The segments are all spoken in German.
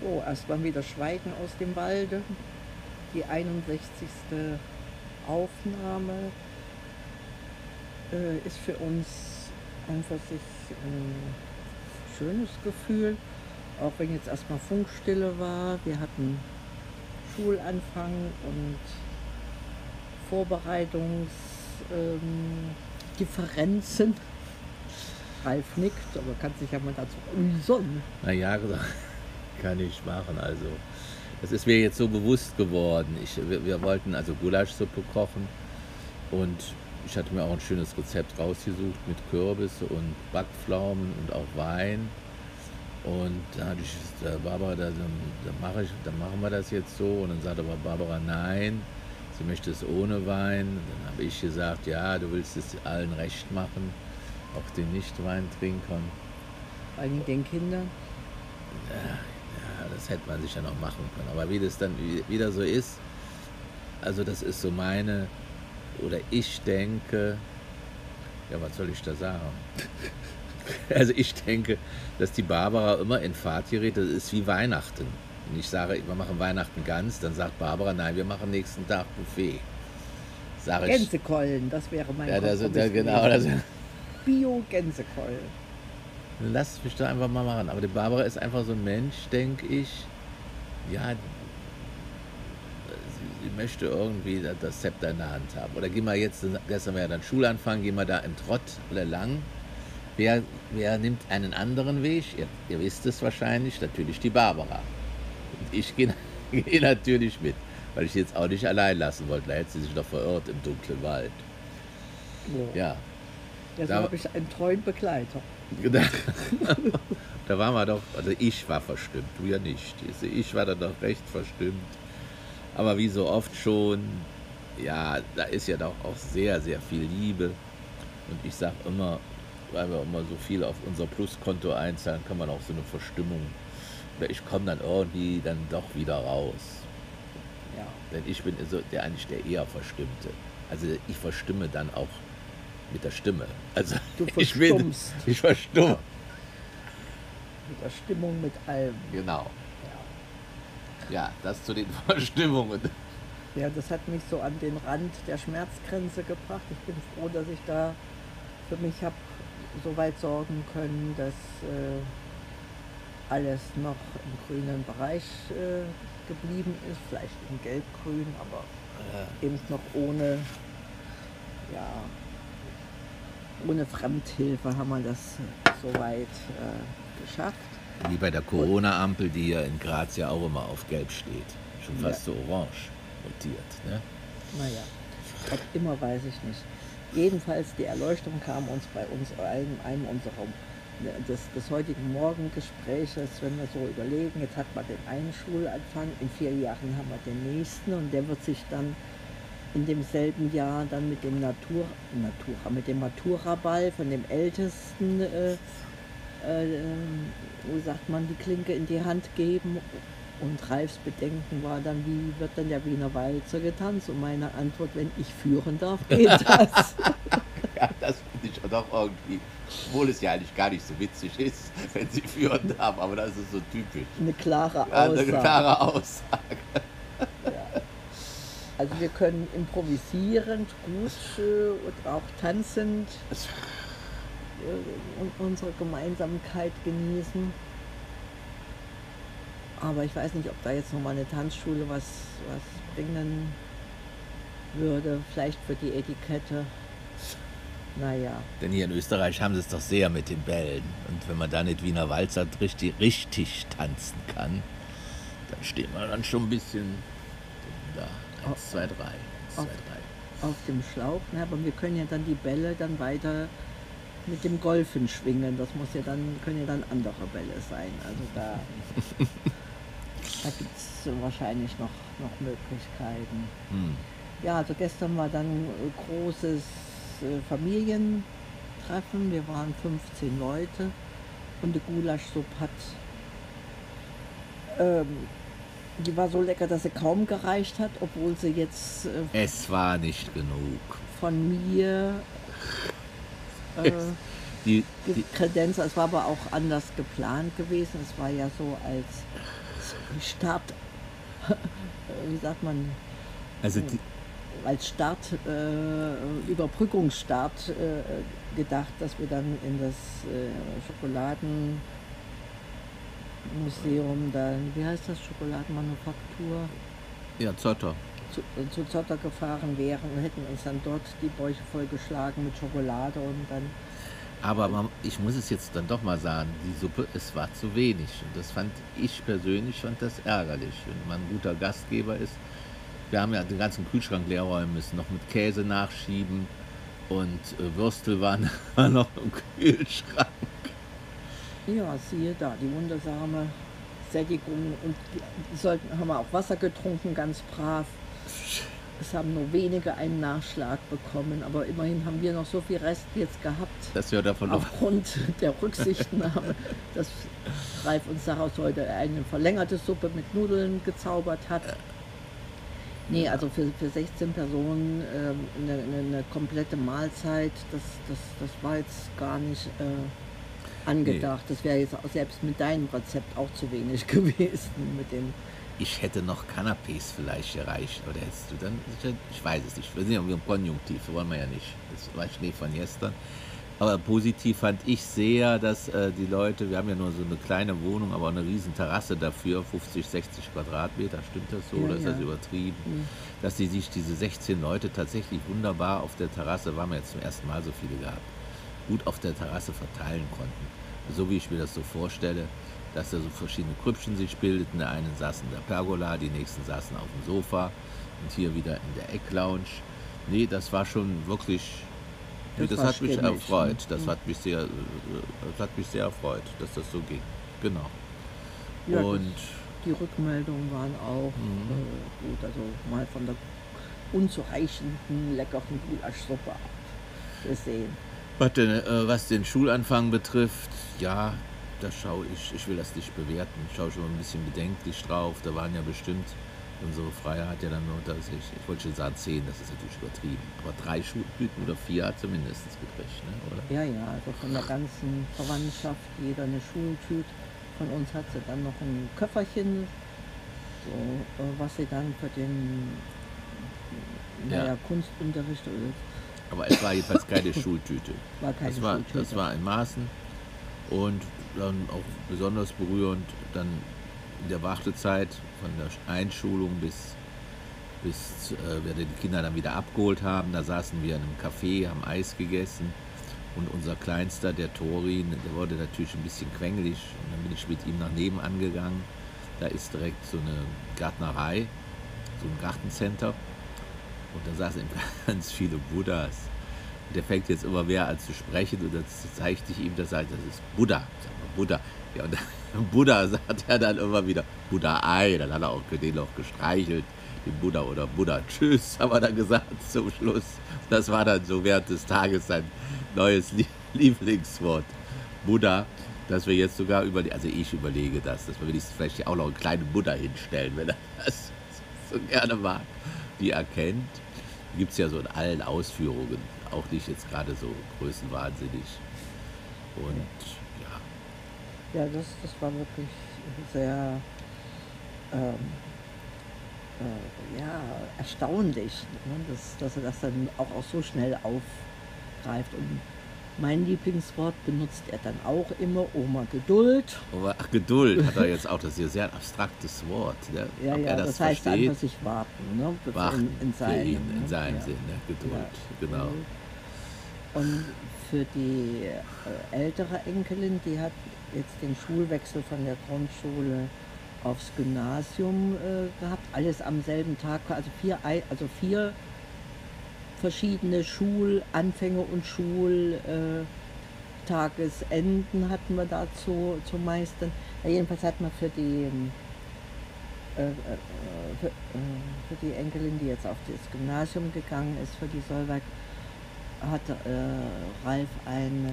So, erstmal wieder Schweigen aus dem Walde. Die 61. Aufnahme äh, ist für uns einfach sich ein schönes Gefühl, auch wenn jetzt erstmal Funkstille war. Wir hatten Schulanfang und Vorbereitungsdifferenzen. Ralf nickt, aber kann sich ja mal dazu äußern. Naja, kann ich machen. Also, das ist mir jetzt so bewusst geworden. Ich, wir, wir wollten also Gulaschsuppe kochen und ich hatte mir auch ein schönes Rezept rausgesucht mit Kürbis und Backpflaumen und auch Wein. Und da hatte ich der Barbara, da, dann, mache ich, dann machen wir das jetzt so. Und dann sagte aber Barbara, nein, sie möchte es ohne Wein. Dann habe ich gesagt, ja, du willst es allen recht machen, auch den Nicht-Weintrinkern. Vor allem den Kindern. Ja, das hätte man sich ja noch machen können. Aber wie das dann wieder so ist, also das ist so meine, oder ich denke, ja, was soll ich da sagen? Also ich denke, dass die Barbara immer in Fahrt gerät, das ist wie Weihnachten. Wenn ich sage, wir machen Weihnachten ganz, dann sagt Barbara, nein, wir machen nächsten Tag Buffet. Sag ich, Gänsekeulen, das wäre mein ja, das, das, genau, das, Bio-Gänsekeulen. Lass mich da einfach mal machen. Aber die Barbara ist einfach so ein Mensch, denke ich. Ja, sie möchte irgendwie das Zepter in der Hand haben. Oder gehen wir jetzt, gestern war ja dann Schulanfang, gehen wir da im Trott oder lang. Wer, wer nimmt einen anderen Weg? Ihr, ihr, wisst es wahrscheinlich, natürlich die Barbara. Und ich gehe geh natürlich mit, weil ich sie jetzt auch nicht allein lassen wollte. Da hätte sie sich doch verirrt im dunklen Wald. Ja. ja. Jetzt habe ich einen treuen Begleiter. Da, da waren wir doch, also ich war verstimmt, du ja nicht. Ich war dann doch recht verstimmt. Aber wie so oft schon, ja, da ist ja doch auch sehr, sehr viel Liebe. Und ich sage immer, weil wir immer so viel auf unser Pluskonto einzahlen, kann man auch so eine Verstimmung. Ich komme dann irgendwie dann doch wieder raus. Ja. Denn ich bin so der eigentlich der eher Verstimmte. Also ich verstimme dann auch mit der Stimme. Also du ich bin, ich verstumme. Mit der Stimmung, mit allem. Genau. Ja, das zu den Verstimmungen. Ja, das hat mich so an den Rand der Schmerzgrenze gebracht. Ich bin froh, dass ich da für mich habe so weit sorgen können, dass äh, alles noch im grünen Bereich äh, geblieben ist, vielleicht in gelb-grün, aber ja. eben noch ohne, ja, ohne Fremdhilfe haben wir das soweit äh, geschafft. Wie bei der Corona-Ampel, die ja in Graz ja auch immer auf Gelb steht. Schon fast ja. so orange notiert. Ne? Naja, ob immer weiß ich nicht. Jedenfalls die Erleuchtung kam uns bei uns allen, einem unserer des, des heutigen Morgengespräches, wenn wir so überlegen, jetzt hat man den einen Schulanfang, in vier Jahren haben wir den nächsten und der wird sich dann in demselben Jahr dann mit dem Natur, Natura, mit dem Matura-Ball von dem Ältesten äh, äh, wo sagt man, die Klinke in die Hand geben. Und Ralfs Bedenken war dann, wie wird denn der Wiener Walzer getanzt? Und meine Antwort, wenn ich führen darf, geht das. ja, das finde ich doch irgendwie, obwohl es ja eigentlich gar nicht so witzig ist, wenn sie führen darf, aber das ist so typisch. Eine klare Aussage. Ja, eine klare Aussage. Also wir können improvisierend gut und auch tanzend äh, unsere Gemeinsamkeit genießen. Aber ich weiß nicht, ob da jetzt nochmal eine Tanzschule was, was bringen würde. Vielleicht für die Etikette. Naja. Denn hier in Österreich haben sie es doch sehr mit den Bällen. Und wenn man da nicht Wiener Walzer richtig, richtig tanzen kann, dann steht man dann schon ein bisschen da. Eins, zwei, drei. Eins, auf, zwei, drei. Auf dem Schlauch. Na, aber wir können ja dann die Bälle dann weiter mit dem Golfen schwingen. Das muss ja dann, können ja dann andere Bälle sein. Also da, da gibt es wahrscheinlich noch, noch Möglichkeiten. Hm. Ja, also gestern war dann großes äh, Familientreffen. Wir waren 15 Leute und die Gulaschsuppe hat ähm, die war so lecker, dass sie kaum gereicht hat, obwohl sie jetzt. Äh, es war nicht genug. Von mir äh, die, die Kredenz. Es war aber auch anders geplant gewesen. Es war ja so als Start, wie sagt man, Also die, als Start, äh, Überbrückungsstart äh, gedacht, dass wir dann in das äh, Schokoladenmuseum, da, wie heißt das, Schokoladenmanufaktur, ja, Zotter. zu, äh, zu Zotter gefahren wären und hätten uns dann dort die Bäuche vollgeschlagen mit Schokolade und dann, Aber man, ich muss es jetzt dann doch mal sagen, die Suppe, es war zu wenig. Und das fand ich persönlich fand das ärgerlich. Wenn man ein guter Gastgeber ist, wir haben ja den ganzen Kühlschrank leer räumen müssen, noch mit Käse nachschieben und äh, Würstel waren waren noch im Kühlschrank. Ja, siehe da, die wundersame Sättigung und die sollten, haben wir auch Wasser getrunken, ganz brav. Es haben nur wenige einen Nachschlag bekommen, aber immerhin haben wir noch so viel Rest jetzt gehabt, Dass wir davon aufgrund der Rücksichtnahme, dass Ralf uns daraus heute eine verlängerte Suppe mit Nudeln gezaubert hat. Nee, also für, für 16 Personen ähm, eine, eine, eine komplette Mahlzeit, das, das, das war jetzt gar nicht äh, angedacht. Das wäre jetzt auch selbst mit deinem Rezept auch zu wenig gewesen. Mit dem, Ich hätte noch Canapés vielleicht erreicht. Oder hättest du dann. Ich weiß es nicht. Wir sind ja im Konjunktiv, wollen wir ja nicht. Das war Schnee von gestern. Aber positiv fand ich sehr, dass äh, die Leute, wir haben ja nur so eine kleine Wohnung, aber eine riesen Terrasse dafür, 50, 60 Quadratmeter, stimmt das so Ja, oder ist ja. das übertrieben? Hm. Dass die sich diese 16 Leute tatsächlich wunderbar auf der Terrasse, waren wir jetzt zum ersten Mal so viele gehabt, gut auf der Terrasse verteilen konnten. So wie ich mir das so vorstelle, dass da so verschiedene Krüppchen sich bildeten. Der eine saß in der Pergola, die nächsten saßen auf dem Sofa und hier wieder in der Ecklounge. Nee, das war schon wirklich, Das das, hat mich erfreut. ne? Das Mhm. hat mich sehr, äh, das hat mich sehr erfreut, dass das so ging. Genau. Ja, und die Rückmeldungen waren auch Mhm. äh, gut, also mal von der unzureichenden leckeren Gulaschsuppe gesehen. Was den, äh, was den Schulanfang betrifft, ja, da schaue ich, ich will das nicht bewerten, ich schaue schon mal ein bisschen bedenklich drauf. Da waren ja bestimmt, unsere Freier hat ja dann nur, dass ich, ich wollte schon sagen zehn, das ist natürlich übertrieben, aber drei Schultüten oder vier hat zumindest gekriegt, ne? oder? Ja, ja, also von der ganzen Verwandtschaft, jeder eine Schultüte. Von uns hat sie dann noch ein Köfferchen, so, äh, was sie dann für den Ja. naja, Kunstunterricht oder Aber es war jedenfalls keine Schultüte. war keine Das war, Schultüte. das war in Maßen und dann auch besonders berührend dann in der Wartezeit von der Einschulung bis, bis äh, wir die Kinder dann wieder abgeholt haben. Da saßen wir in einem Café, haben Eis gegessen und unser Kleinster, der Torin, der wurde natürlich ein bisschen quengelig und dann bin ich mit ihm nach nebenan gegangen. Da ist direkt so eine Gärtnerei, so ein Gartencenter und da saßen eben ganz viele Buddhas. Und der fängt jetzt immer mehr an zu sprechen und dann zeigte ich ihm das halt, das ist Buddha. Sag mal, Buddha. Ja, und dann, Buddha sagt er dann immer wieder, Buddha Ei. Dann hat er auch den noch gestreichelt, den Buddha oder Buddha Tschüss, haben wir dann gesagt zum Schluss. Das war dann so während des Tages sein neues Lie- Lieblingswort. Buddha, dass wir jetzt sogar über also ich überlege das, dass wir wenigstens vielleicht auch noch einen kleinen Buddha hinstellen, wenn er das so gerne mag, die erkennt. Gibt es ja so in allen Ausführungen, auch nicht jetzt gerade so größenwahnsinnig. Und ja, Ja, das, das war wirklich sehr ähm, äh, ja, erstaunlich, ne? dass, dass er das dann auch, auch so schnell aufgreift. Und mein Lieblingswort benutzt er dann auch immer, Oma Geduld. aber ach, Geduld hat er jetzt auch, das ist ja sehr ein abstraktes Wort. Ne? Ja, Ob ja, das, das, heißt versteht, einfach sich warten. Ne? Warten in, in für seinem, ihn, in ne? seinem ja. Sinn, ne? Geduld, Ja. genau. Und für die äh, ältere Enkelin, die hat jetzt den Schulwechsel von der Grundschule aufs Gymnasium äh, gehabt, alles am selben Tag, also vier, also vier verschiedene Schulanfänge und Schultagesenden hatten wir da zu, meistern. Jedenfalls hat man für die, ähm, äh, äh, für, äh, für die Enkelin, die jetzt auf das Gymnasium gegangen ist, für die Solveig, hat Ralf eine,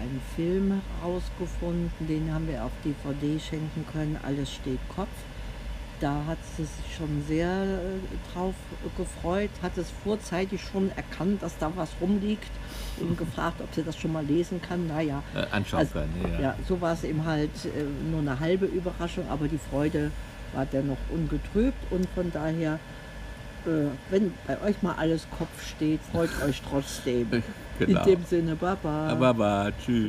einen Film herausgefunden, den haben wir auf DVD schenken können, Alles steht Kopf. Da hat sie sich schon sehr äh, drauf gefreut, hat es vorzeitig schon erkannt, dass da was rumliegt und gefragt, ob sie das schon mal lesen kann. Naja, Äh, anschauen also, können. Ja. ja, so war es eben halt äh, nur eine halbe Überraschung, aber die Freude war dennoch ungetrübt und von daher, äh, wenn bei euch mal alles Kopf steht, freut euch trotzdem. Genau. In dem Sinne, Baba. Aber tschüss.